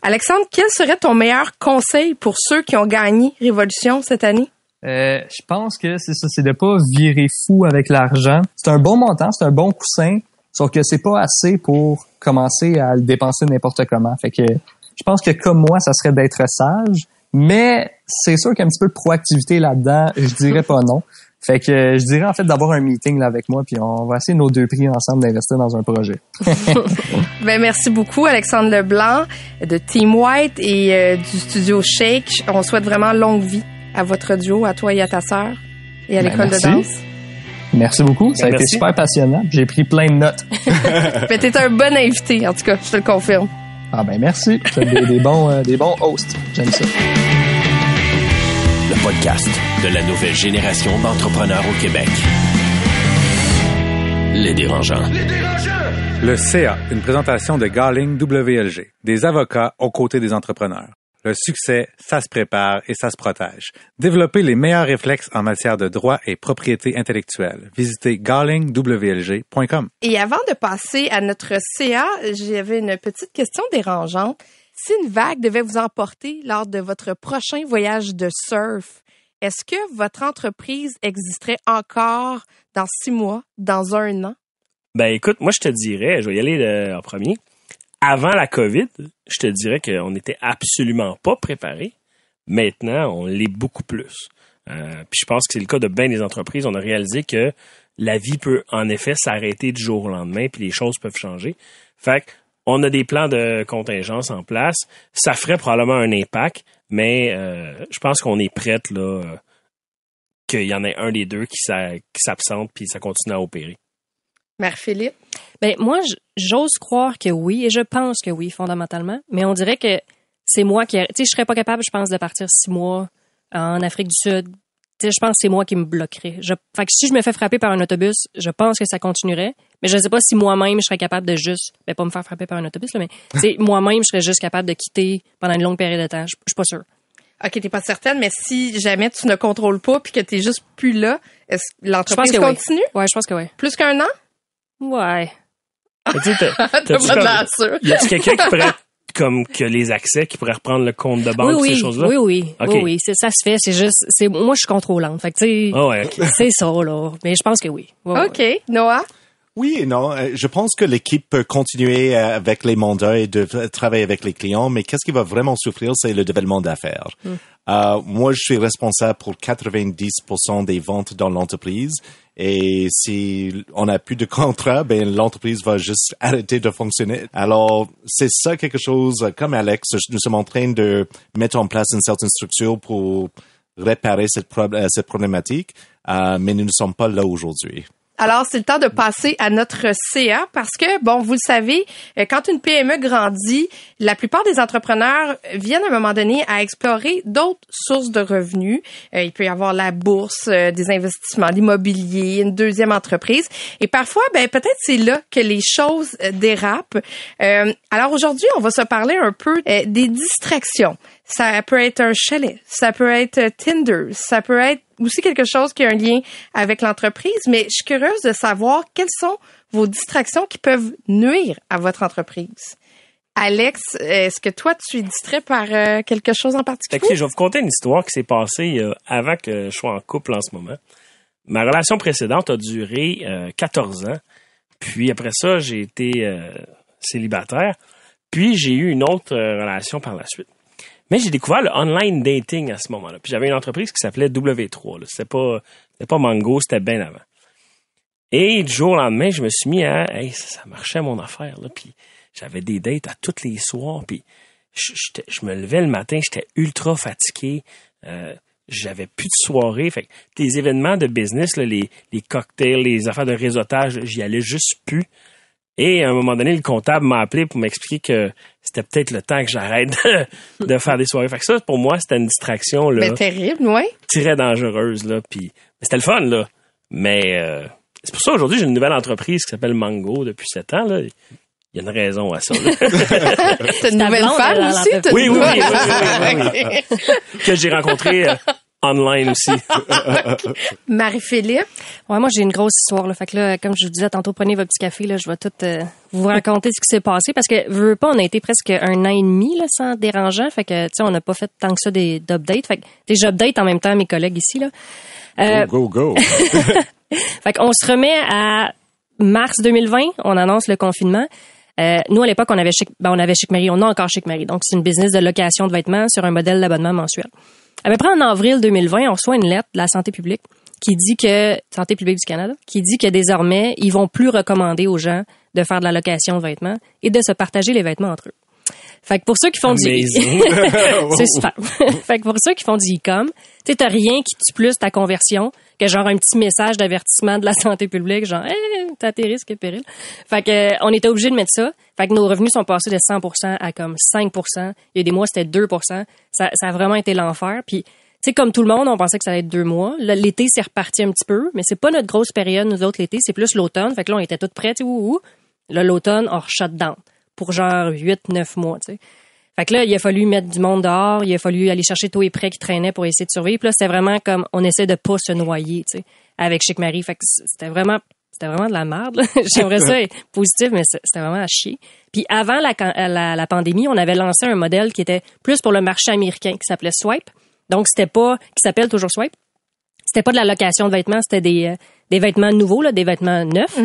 Speaker 2: Alexandre, quel serait ton meilleur conseil pour ceux qui ont gagné Révolution cette année?
Speaker 6: Euh, je pense que c'est ça, c'est de pas virer fou avec l'argent. C'est un bon montant, c'est un bon coussin, sauf que c'est pas assez pour commencer à le dépenser n'importe comment. Fait que je pense que comme moi, ça serait d'être sage, mais c'est sûr qu'il y a un petit peu de proactivité là-dedans. Je dirais pas non. Fait que je dirais en fait d'avoir un meeting là avec moi, puis on va essayer nos deux prix ensemble d'investir dans un projet.
Speaker 2: Ben, merci beaucoup, Alexandre Leblanc de Team White et euh, du studio Shake. On souhaite vraiment longue vie à votre duo, à toi et à ta sœur, et à
Speaker 6: Ben,
Speaker 2: l'école de
Speaker 6: merci.
Speaker 2: danse.
Speaker 6: Merci beaucoup, ça a été
Speaker 4: Merci.
Speaker 6: super passionnant. J'ai pris plein de notes.
Speaker 2: Ben, t'es un bon invité, en tout cas, je te le confirme.
Speaker 6: Ah ben merci, Vous êtes des, des bons euh, des bons hosts. J'aime ça.
Speaker 1: Le podcast de la nouvelle génération d'entrepreneurs au Québec. Les dérangeants.
Speaker 7: Le CA, une présentation de Garling WLG, des avocats aux côtés des entrepreneurs. Le succès, ça se prépare et ça se protège. Développez les meilleurs réflexes en matière de droit et propriété intellectuelle. Visitez garlingwlg.com.
Speaker 2: Et avant de passer à notre CA, j'avais une petite question dérangeante. Si une vague devait vous emporter lors de votre prochain voyage de surf, est-ce que votre entreprise existerait encore dans six mois, dans un an?
Speaker 4: Ben écoute, moi je te dirais, je vais y aller euh, en premier. Avant la COVID, je te dirais qu'on n'était absolument pas préparé. Maintenant, on l'est beaucoup plus. Euh, puis je pense que c'est le cas de bien des entreprises. On a réalisé que la vie peut en effet s'arrêter du jour au lendemain, puis les choses peuvent changer. Fait on a des plans de contingence en place. Ça ferait probablement un impact, mais euh, je pense qu'on est prête là euh, qu'il y en ait un des deux qui s'absente puis ça continue à opérer.
Speaker 2: Mère-Philippe?
Speaker 3: Ben, moi, j'ose croire que oui, et je pense que oui, fondamentalement. Mais on dirait que c'est moi qui, tu sais, je serais pas capable, je pense, de partir six mois en Afrique du Sud. Tu sais, je pense que c'est moi qui me bloquerais. Je, fait que si je me fais frapper par un autobus, je pense que ça continuerait. Mais je ne sais pas si moi-même, je serais capable de juste, ben, pas me faire frapper par un autobus, là, mais moi-même, je serais juste capable de quitter pendant une longue période de temps. Je, je suis pas sûre.
Speaker 2: OK, t'es pas certaine, mais si jamais tu ne contrôles pas puis que t'es juste plus là, est-ce que l'entreprise continue?
Speaker 3: Oui. Ouais, je pense que oui.
Speaker 2: Plus qu'un an?
Speaker 3: Ouais.
Speaker 2: T'as pas de
Speaker 4: Y a-tu quelqu'un qui pourrait comme que les accès qui pourrait reprendre le compte de banque
Speaker 3: oui,
Speaker 4: ces choses-là?
Speaker 3: Oui oui. Oui oui. C'est ça se fait. C'est juste c'est moi je suis contrôlante. Fait que tu sais
Speaker 4: oh ouais,
Speaker 3: c'est ça là. Mais je pense que oui.
Speaker 2: Ok. Noah?
Speaker 5: Oui et non. Euh, je pense que l'équipe peut continuer euh, avec les mandats et de travailler avec les clients, mais qu'est-ce qui va vraiment souffrir, c'est le développement d'affaires. Hmm. Euh, moi, je suis responsable pour 90% des ventes dans l'entreprise. Et si on n'a plus de contrat, ben l'entreprise va juste arrêter de fonctionner. Alors, c'est ça quelque chose comme Alex. Nous sommes en train de mettre en place une certaine structure pour réparer cette, cette problématique, mais nous ne sommes pas là aujourd'hui.
Speaker 2: Alors, c'est le temps de passer à notre CA parce que, bon, vous le savez, euh, quand une PME grandit, la plupart des entrepreneurs viennent à un moment donné à explorer d'autres sources de revenus. Euh, il peut y avoir la bourse, euh, des investissements, l'immobilier, une deuxième entreprise. Et parfois, ben, peut-être c'est là que les choses dérapent. alors aujourd'hui, on va se parler un peu des distractions. Ça peut être un chalet, ça peut être Tinder, ça peut être aussi quelque chose qui a un lien avec l'entreprise, mais je suis curieuse de savoir quelles sont vos distractions qui peuvent nuire à votre entreprise. Alex, est-ce que toi, tu es distrait par euh, quelque chose en particulier?
Speaker 4: je vais vous conter une histoire qui s'est passée euh, avant que je sois en couple en ce moment. Ma relation précédente a duré 14 euh, ans. Puis après ça, j'ai été célibataire. Puis j'ai eu une autre relation par la suite. Mais j'ai découvert le online dating à ce moment-là. Puis j'avais une entreprise qui s'appelait W3. C'était pas, pas Mango, c'était bien avant. Et du jour au lendemain, je me suis mis à, hey, ça, marchait mon affaire, là. Puis j'avais des dates à tous les soirs. Puis je, je me levais le matin, j'étais ultra fatigué. Euh, j'avais plus de soirée. Fait que des événements de business, là, les, les cocktails, les affaires de réseautage, j'y allais juste plus. Et à un moment donné, le comptable m'a appelé pour m'expliquer que c'était peut-être le temps que j'arrête de, faire des soirées. Fait que ça, pour moi, c'était une distraction. Là,
Speaker 2: ben, terrible, oui.
Speaker 4: Très dangereuse, là. Puis, c'était le fun, là. Mais euh, c'est pour ça, aujourd'hui, j'ai une nouvelle entreprise qui s'appelle Mango depuis sept ans, là. Il y a une raison à ça.
Speaker 2: T'as une nouvelle femme aussi?
Speaker 4: Oui, oui, oui, oui, Que j'ai rencontré euh, online aussi.
Speaker 2: Marie-Philippe?
Speaker 3: Ouais, moi, j'ai une grosse histoire. Là. Fait que là, comme je vous disais tantôt, prenez votre petit café. Là, je vais tout euh, vous raconter ce qui s'est passé. Parce que, veux pas, on a été presque un an et demi là, sans dérangeant. Fait que, tu sais, on n'a pas fait tant que ça des d'updates. Fait que, j'update en même temps mes collègues ici. Là.
Speaker 5: Euh, go, go, go.
Speaker 3: fait qu'on se remet à mars 2020. On annonce le confinement. Euh, nous, à l'époque, on avait Chic, ben, on avait Chic Marie. On a encore Chic Marie. Donc, c'est une business de location de vêtements sur un modèle d'abonnement mensuel. À peu près en avril 2020, on reçoit une lettre de la santé publique qui dit que santé publique du Canada qui dit que désormais ils vont plus recommander aux gens de faire de la location de vêtements et de se partager les vêtements entre eux. Fait que pour ceux qui font du c'est super. fait que pour ceux qui font du e-com, tu t'as rien qui tue plus ta conversion que genre un petit message d'avertissement de la santé publique genre hey, t'as tes risques et périls. Fait que euh, on était obligé de mettre ça. Fait que nos revenus sont passés de 100% à comme 5%. Il y a des mois c'était 2%. Ça, ça a vraiment été l'enfer. Puis tu sais comme tout le monde, on pensait que ça allait être deux mois. L'été c'est reparti un petit peu, mais c'est pas notre grosse période nous autres l'été, c'est plus l'automne. Fait que là on était toutes prêtes, ouh, Là l'automne on shut down pour genre 8-9 mois, tu sais. Fait que là, il a fallu mettre du monde dehors, il a fallu aller chercher tous les prêts qui traînaient pour essayer de survivre. Puis là, c'était vraiment comme on essaie de pas se noyer, tu sais, avec Chic Marie. Fait que c'était vraiment c'était vraiment de la merde. J'aimerais ça être positif, mais c'était vraiment à chier. Puis avant la, la, la, pandémie, on avait lancé un modèle qui était plus pour le marché américain, qui s'appelait Swipe. Donc c'était pas, qui s'appelle toujours Swipe. C'était pas de la location de vêtements, c'était des, euh, des vêtements nouveaux, là, des vêtements neufs.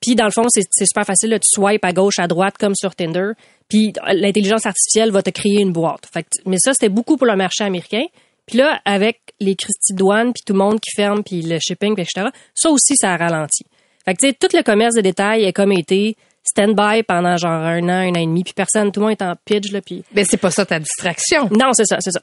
Speaker 3: Puis dans le fond, c'est super facile. Là, tu swipes à gauche, à droite, comme sur Tinder. Puis l'intelligence artificielle va te créer une boîte. Fait que, mais ça, c'était beaucoup pour le marché américain. Puis là, avec les Christie douanes, puis tout le monde qui ferme, puis le shipping, puis etc., ça aussi, ça a ralenti. Fait que, tu sais, tout le commerce de détail a comme été stand-by pendant genre un an, un an et demi, puis personne, tout le monde est en pitch, là, puis...
Speaker 2: Ben, c'est pas ça ta distraction.
Speaker 3: Non, c'est ça, c'est ça.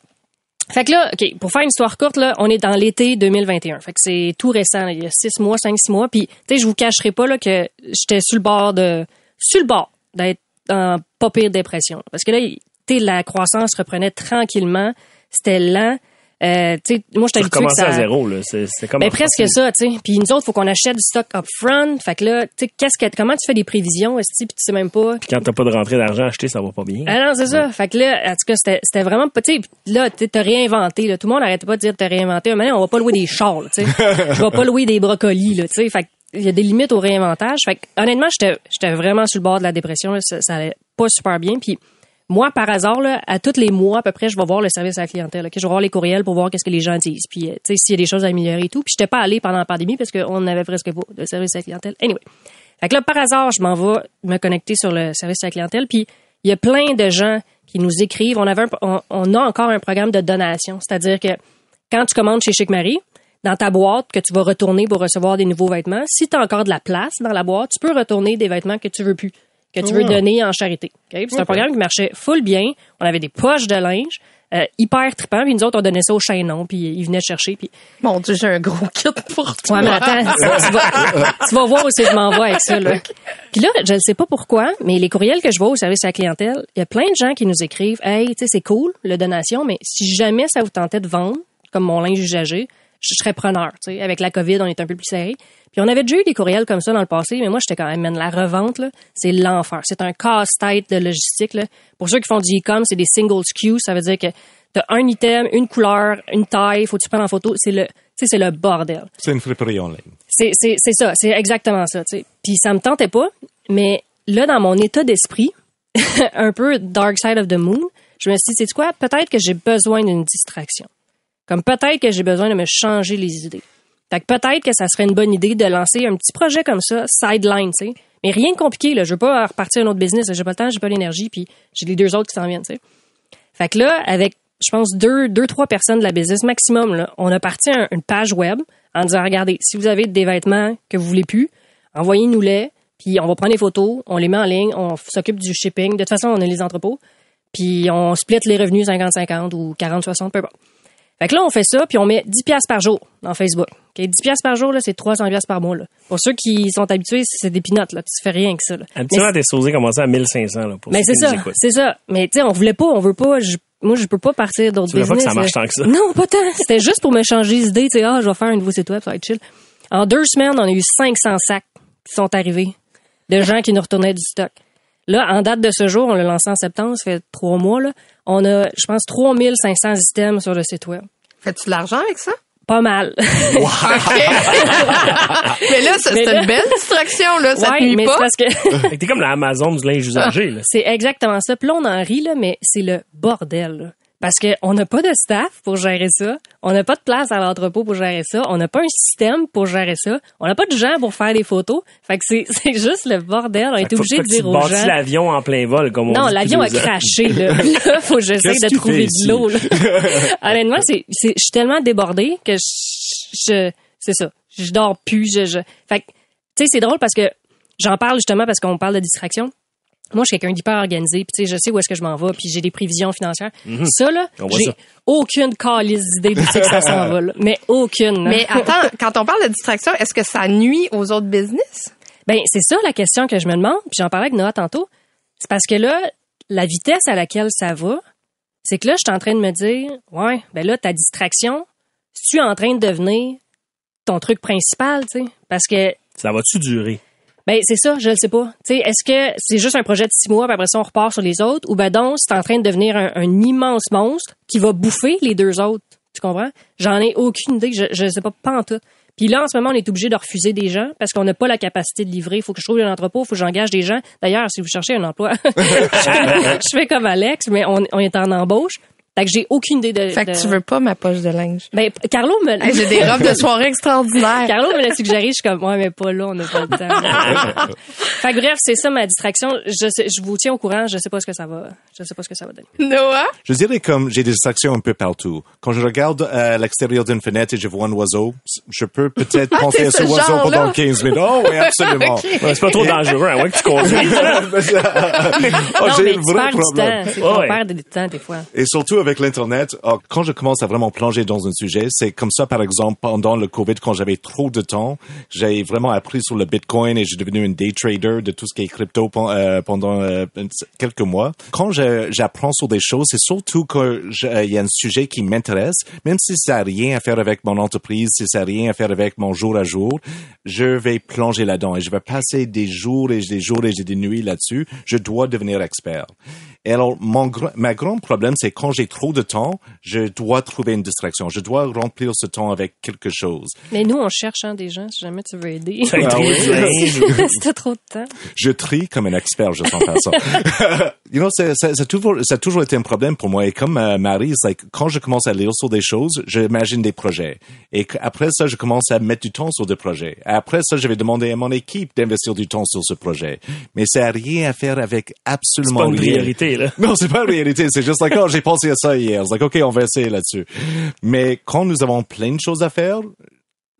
Speaker 3: Fait que là, OK, pour faire une histoire courte, là, on est dans l'été 2021. Fait que c'est tout récent, là, il y a six mois, cinq, six mois. Puis, tu sais, je vous cacherai pas là, que j'étais sur le bord de... Sur le bord d'être en pas pire dépression. Parce que là, tu la croissance reprenait tranquillement. C'était lent. Euh, tu sais, moi, que
Speaker 4: recommençais
Speaker 3: ça...
Speaker 4: à zéro, là. C'est comme
Speaker 3: Ben,
Speaker 4: en
Speaker 3: presque ça, tu sais. Puis nous autres, faut qu'on achète du stock up front. Fait que là, tu sais, qu'est-ce que, comment tu fais des prévisions, est-ce puis tu sais même pas?
Speaker 4: Quand t'as pas de rentrée d'argent acheté, ça va pas bien.
Speaker 3: Ah non, c'est ça. Fait que là, en tout cas, c'était, vraiment pas, tu sais, là, tu t'as réinventé, là. Tout le monde arrêtait pas de dire t'as réinventé. Mais on va pas louer des chars, tu sais. Je vais pas louer des brocolis, là, tu sais. Fait il y a des limites au réinventage. Fait que, honnêtement, j'étais, j'étais vraiment sur le bord de la dépression, là. Ça, ça allait pas super bien. Puis, moi, par hasard, à tous les mois, à peu près, je vais voir le service à la clientèle. Je vais voir les courriels pour voir qu'est-ce que les gens disent. Puis, euh, sais, s'il y a des choses à améliorer et tout. Puis, j'étais pas allée pendant la pandémie parce qu'on n'avait presque pas de service à la clientèle. Anyway. Fait que là, par hasard, je m'en vais me connecter sur le service à la clientèle. Puis, il y a plein de gens qui nous écrivent. On avait on a encore un programme de donation. C'est-à-dire que quand tu commandes chez Chic Marie, dans ta boîte que tu vas retourner pour recevoir des nouveaux vêtements, si tu as encore de la place dans la boîte, tu peux retourner des vêtements que tu veux plus, que tu veux donner en charité. C'est un programme qui marchait full bien. On avait des poches de linge, euh, hyper trippant. Puis nous autres, on donnait ça au chaînon, puis ils venaient chercher. Puis
Speaker 2: Mon Dieu, j'ai un gros kit pour toi.
Speaker 3: Ouais, mais attends, tu, tu vas, tu vas voir où c'est que je m'en vais avec ça. Là. Puis là, je ne sais pas pourquoi, mais les courriels que je vois au service à la clientèle, il y a plein de gens qui nous écrivent Hey, tu sais, c'est cool, le donation, mais si jamais ça vous tentait de vendre, comme mon linge usagé, je serais preneur. Tu sais, avec la COVID, on est un peu plus serré. Puis on avait déjà eu des courriels comme ça dans le passé, mais moi, j'étais quand même, man, la revente, là, c'est l'enfer. C'est un casse-tête de logistique. Là. Pour ceux qui font du e-com, c'est des single SKU. Ça veut dire que tu as un item, une couleur, une taille, faut que tu prennes en photo. C'est le, tu sais, c'est le bordel.
Speaker 5: C'est une friperie en ligne.
Speaker 3: C'est, c'est, c'est ça, c'est exactement ça, tu sais. Puis ça me tentait pas, mais là, dans mon état d'esprit, un peu dark side of the moon, je me suis dit, c'est quoi? Peut-être que j'ai besoin d'une distraction. Comme peut-être que j'ai besoin de me changer les idées. Fait que peut-être que ça serait une bonne idée de lancer un petit projet comme ça, sideline, tu sais. Mais rien de compliqué, là. Je veux pas repartir un autre business. J'ai pas le temps, j'ai pas l'énergie, puis j'ai les deux autres qui s'en viennent, tu sais. Fait que là, avec, je pense, deux, deux, trois personnes de la business maximum, là, on a parti un- une page web en disant, regardez, si vous avez des vêtements que vous voulez plus, envoyez-nous-les, puis on va prendre des photos, on les met en ligne, on s'occupe du shipping. De toute façon, on a les entrepôts, puis on split les revenus 50-50 ou 40-60, peu importe. Fait que là, on fait ça, puis on met 10 pièces par jour dans Facebook. OK? 10 pièces par jour, là, c'est 300 pièces par mois. Là. Pour ceux qui sont habitués, c'est des pinottes, là. Tu fais rien que ça. Là.
Speaker 4: Habituellement, t'es supposé commencer à 1500, là, pour
Speaker 3: Mais c'est ça, c'est ça. Mais tu sais, on voulait pas, on veut pas. je- moi, je peux pas partir d'autres business.
Speaker 4: pas que ça marche tant que ça?
Speaker 3: Non, pas tant. C'était juste pour me changer les idées. Tu sais, ah, je vais faire un nouveau site web, ça va être chill. En deux semaines, on a eu 500 sacs qui sont arrivés de gens qui nous retournaient du stock. Là, en date de ce jour, on l'a lancé en septembre, ça fait trois mois, là. On a, je pense, 3500 items sur le site web.
Speaker 2: Fais-tu de l'argent avec ça?
Speaker 3: Pas mal.
Speaker 2: mais là, c'est
Speaker 3: là-
Speaker 2: une belle distraction, là. Ça te
Speaker 3: ouais,
Speaker 2: nuit
Speaker 3: mais
Speaker 2: pas?
Speaker 3: parce que
Speaker 4: T'es comme la Amazon du linge usagé, là.
Speaker 3: C'est exactement ça. Puis là, on en rit, là, mais c'est le bordel. Parce qu'on n'a pas de staff pour gérer ça. On n'a pas de place à l'entrepôt pour gérer ça. On n'a pas un système pour gérer ça. On n'a pas de gens pour faire des photos. Fait que c'est, c'est juste le bordel. On est obligé de
Speaker 4: tu
Speaker 3: dire aux gens.
Speaker 4: l'avion en plein vol, comme on
Speaker 3: Non, l'avion a craché. Là, là faut que j'essaie de trouver de l'eau. là. Honnêtement, c'est, c'est, je suis tellement débordée que je, je- c'est ça. Je dors plus. Je, je... Fait que, tu sais, c'est drôle parce que j'en parle justement parce qu'on parle de distraction. Moi, je suis quelqu'un d'hyper organisé, puis tu sais, je sais où est-ce que je m'en vais, puis j'ai des prévisions financières. Ça, là, j'ai aucune calice d'idée d'où c'est que ça s'en va, là. Mais aucune. là.
Speaker 2: Mais attends, quand on parle de distraction, est-ce que ça nuit aux autres business?
Speaker 3: Ben, c'est ça la question que je me demande, puis j'en parlais avec Noah tantôt. C'est parce que là, la vitesse à laquelle ça va, c'est que là, je suis en train de me dire, ouais, ben là, ta distraction, tu es en train de devenir ton truc principal, tu sais? Parce que,
Speaker 4: Ça va-tu durer?
Speaker 3: Ben, c'est ça, je le sais pas. Est-ce que c'est juste un projet de six mois, puis après ça, on repart sur les autres, ou ben donc, c'est en train de devenir un, immense monstre qui va bouffer les deux autres? Tu comprends? J'en ai aucune idée, je, je sais pas, pas tout. Puis là, en ce moment, on est obligé de refuser des gens parce qu'on n'a pas la capacité de livrer. Il faut que je trouve un entrepôt, il faut que j'engage des gens. D'ailleurs, si vous cherchez un emploi, je, fais, comme Alex, mais on est en embauche. Fait que j'ai aucune idée de.
Speaker 2: Fait que
Speaker 3: de-
Speaker 2: tu veux pas ma poche de linge.
Speaker 3: Ben, Carlo me.
Speaker 2: Hey, J'ai des robes de soirée extraordinaires.
Speaker 3: Carlo me l'a suggéré, je suis comme, ouais, mais pas là, on n'a pas le temps. fait que bref, c'est ça ma distraction. Je, sais, je vous tiens au courant, je sais pas ce que ça va, je sais pas ce que ça va donner.
Speaker 2: Noah?
Speaker 5: Je dirais comme j'ai des distractions un peu partout. Quand je regarde euh, à l'extérieur d'une fenêtre et je vois un oiseau, je peux peut-être
Speaker 2: Ah,
Speaker 5: penser à ce
Speaker 2: ce
Speaker 5: oiseau pendant 15 minutes. Oh oui, absolument.
Speaker 2: Ok.
Speaker 4: Ouais, c'est pas trop dangereux, hein, ouais, que tu conduis.
Speaker 5: Oh, j'ai
Speaker 3: mais tu
Speaker 5: vrai
Speaker 3: perds du
Speaker 5: problème.
Speaker 3: temps. C'est qu'on
Speaker 4: Ouais.
Speaker 3: perd du temps, des fois.
Speaker 5: Et surtout avec l'Internet, oh, quand je commence à vraiment plonger dans un sujet, c'est comme ça, par exemple, pendant le COVID, quand j'avais trop de temps, j'ai vraiment appris sur le Bitcoin et j'ai devenu un day trader de tout ce qui est crypto euh, pendant euh, quelques mois. Quand j'apprends sur des choses, c'est surtout qu'il y a un sujet qui m'intéresse, même si ça n'a rien à faire avec mon entreprise, si ça n'a rien à faire avec mon jour à jour, je vais plonger là-dedans et je vais passer des jours et des jours et des nuits là-dessus. Je dois devenir expert. Et alors, mon, gr- ma grand problème, c'est quand j'ai trop de temps, je dois trouver une distraction. Je dois remplir ce temps avec quelque chose.
Speaker 3: Mais nous, on cherche hein, des gens, si jamais tu veux aider.
Speaker 4: Ça
Speaker 5: Ah oui.
Speaker 3: trop de temps.
Speaker 5: Je trie comme un expert, je sens faire ça. you know, c'est- c'est- ça, toujours, ça a toujours été un problème pour moi. Et comme euh, Marie, c'est like, quand je commence à lire sur des choses, j'imagine des projets. Et après ça, je commence à mettre du temps sur des projets. Après ça, je vais demander à mon équipe d'investir du temps sur ce projet. Mais ça n'a rien à faire avec
Speaker 4: C'est
Speaker 5: absolument
Speaker 4: pas une
Speaker 5: rien.
Speaker 4: Là.
Speaker 5: Non, c'est pas une réalité. C'est juste like, oh, j'ai pensé à ça hier. C'est like, OK, on va essayer là-dessus. Mais quand nous avons plein de choses à faire,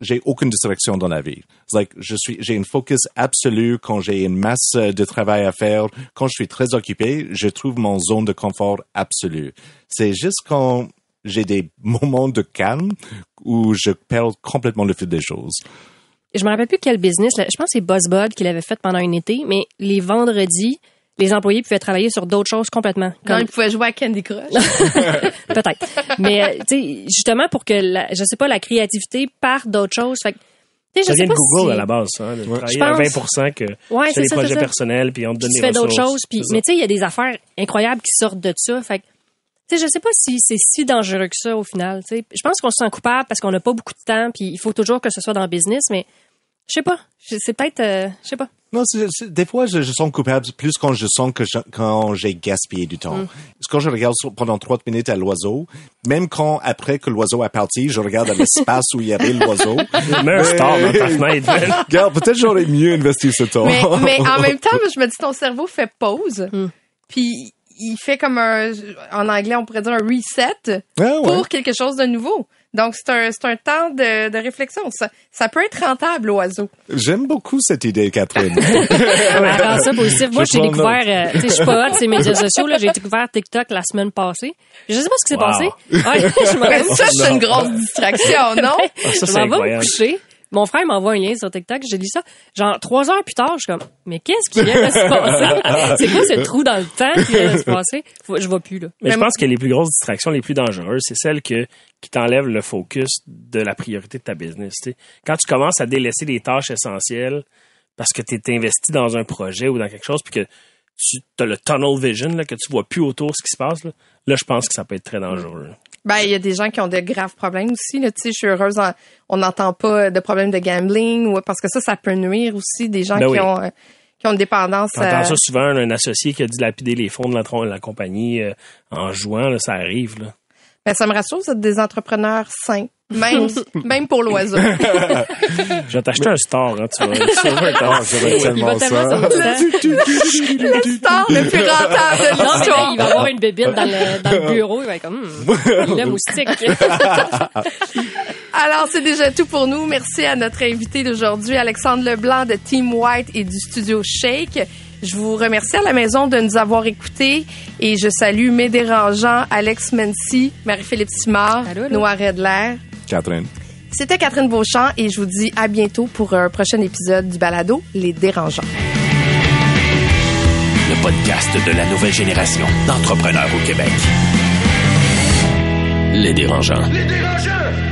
Speaker 5: j'ai aucune distraction dans la vie. C'est like, je suis, j'ai une focus absolue quand j'ai une masse de travail à faire. Quand je suis très occupé, je trouve mon zone de confort absolue. C'est juste quand j'ai des moments de calme où je perds complètement le fil des choses.
Speaker 3: Je me rappelle plus quel business. là. Je pense que c'est BuzzBud qui l'avait fait pendant un été, mais les vendredis, les employés pouvaient travailler sur d'autres choses complètement.
Speaker 2: Quand
Speaker 3: Comme
Speaker 2: il pouvait jouer à Candy Crush.
Speaker 3: peut-être. Mais euh, tu sais, justement pour que la, je sais pas la créativité parte d'autres choses. Fait que, tu sais,
Speaker 4: Ça
Speaker 3: je sais
Speaker 4: vient de
Speaker 3: pas
Speaker 4: Google
Speaker 3: si
Speaker 4: à la base, ça. hein, de travailler
Speaker 3: Je
Speaker 4: à
Speaker 3: pense.
Speaker 4: 20 que
Speaker 3: Ouais,
Speaker 4: tu
Speaker 3: c'est
Speaker 4: des
Speaker 3: ça,
Speaker 4: projets personnels, puis on te donne
Speaker 3: tu
Speaker 4: des
Speaker 3: fais d'autres choses. Puis, mais tu sais, il y a des affaires incroyables qui sortent de ça. Fait que, tu sais, je sais pas si c'est si dangereux que ça au final. Tu sais, je pense qu'on se sent coupable parce qu'on n'a pas beaucoup de temps, puis il faut toujours que ce soit dans le business. Mais je sais pas. Je- C'est peut-être, euh, je sais pas.
Speaker 5: Non, des fois, je, je sens coupable plus quand je sens que je- quand j'ai gaspillé du temps. Parce que Quand je regarde sur- pendant 30 minutes à l'oiseau, même quand après que l'oiseau est parti, je regarde à l'espace où il y avait l'oiseau.
Speaker 4: Man.
Speaker 5: Regarde, peut-être j'aurais mieux investi ce temps.
Speaker 2: mais, mais en même temps, je me dis, ton cerveau fait pause. Puis il fait comme un, en anglais, on pourrait dire un reset
Speaker 5: Ah ouais.
Speaker 2: pour quelque chose de nouveau. Donc, c'est un, c'est un temps de, de réflexion. Ça, ça peut être rentable, l'oiseau.
Speaker 5: J'aime beaucoup cette idée, Catherine.
Speaker 3: Rends ça positif. Moi, j'ai découvert, euh, tu sais, je suis pas hot ces médias sociaux, là. J'ai découvert TikTok la semaine passée. Je sais pas ce qui s'est
Speaker 4: Wow.
Speaker 3: passé. Ouais, je me
Speaker 2: ça, c'est une grosse distraction, non?
Speaker 4: Ah, ça,
Speaker 3: je m'en vais me coucher. Mon frère m'envoie un lien sur TikTok, j'ai lu ça. Genre, trois heures plus tard, je suis comme, mais qu'est-ce qui vient de se passer? C'est quoi ce trou dans le temps qui vient de se passer? Faut- je vois plus, là.
Speaker 4: Mais je pense que les plus grosses distractions, les plus dangereuses, c'est celles que, qui t'enlèvent le focus de la priorité de ta business. Quand tu commences à délaisser les tâches essentielles parce que tu es investi dans un projet ou dans quelque chose, puis que tu as le tunnel vision, là, que tu vois plus autour ce qui se passe, là, là je pense que ça peut être très dangereux.
Speaker 2: Ben, il y a des gens qui ont de graves problèmes aussi. Là. Je suis heureuse, en- on n'entend pas de problèmes de gambling ou parce que ça, ça peut nuire aussi des gens
Speaker 4: Ben
Speaker 2: qui
Speaker 4: oui.
Speaker 2: ont euh, qui ont une dépendance.
Speaker 4: T'entends
Speaker 2: euh,
Speaker 4: ça souvent, un associé qui a dilapider les fonds de la, la compagnie euh, en jouant, là, ça arrive. Là.
Speaker 2: Ben, ça me rassure, vous êtes des entrepreneurs sains, même même pour l'oiseau.
Speaker 4: Je vais t'acheter un store, hein, tu vas, tu vas voir un
Speaker 5: tellement
Speaker 3: tellement
Speaker 5: ça.
Speaker 3: le
Speaker 2: star le plus rentable de l'histoire.
Speaker 3: il va avoir une bébite dans le, dans le bureau. Il va être comme, hum, le moustique.
Speaker 2: Alors, c'est déjà tout pour nous. Merci à notre invité d'aujourd'hui, Alexandre Leblanc de Team White et du studio Shake. Je vous remercie à la maison de nous avoir écoutés et je salue mes dérangeants, Alex Mency, Marie-Philippe Simard,
Speaker 3: Allô, allô.
Speaker 2: Noah Redler.
Speaker 5: Catherine.
Speaker 2: C'était Catherine Beauchamp et je vous dis à bientôt pour un prochain épisode du balado Les Dérangeants.
Speaker 1: Le podcast de la nouvelle génération d'entrepreneurs au Québec. Les dérangeants.
Speaker 8: Les dérangeants!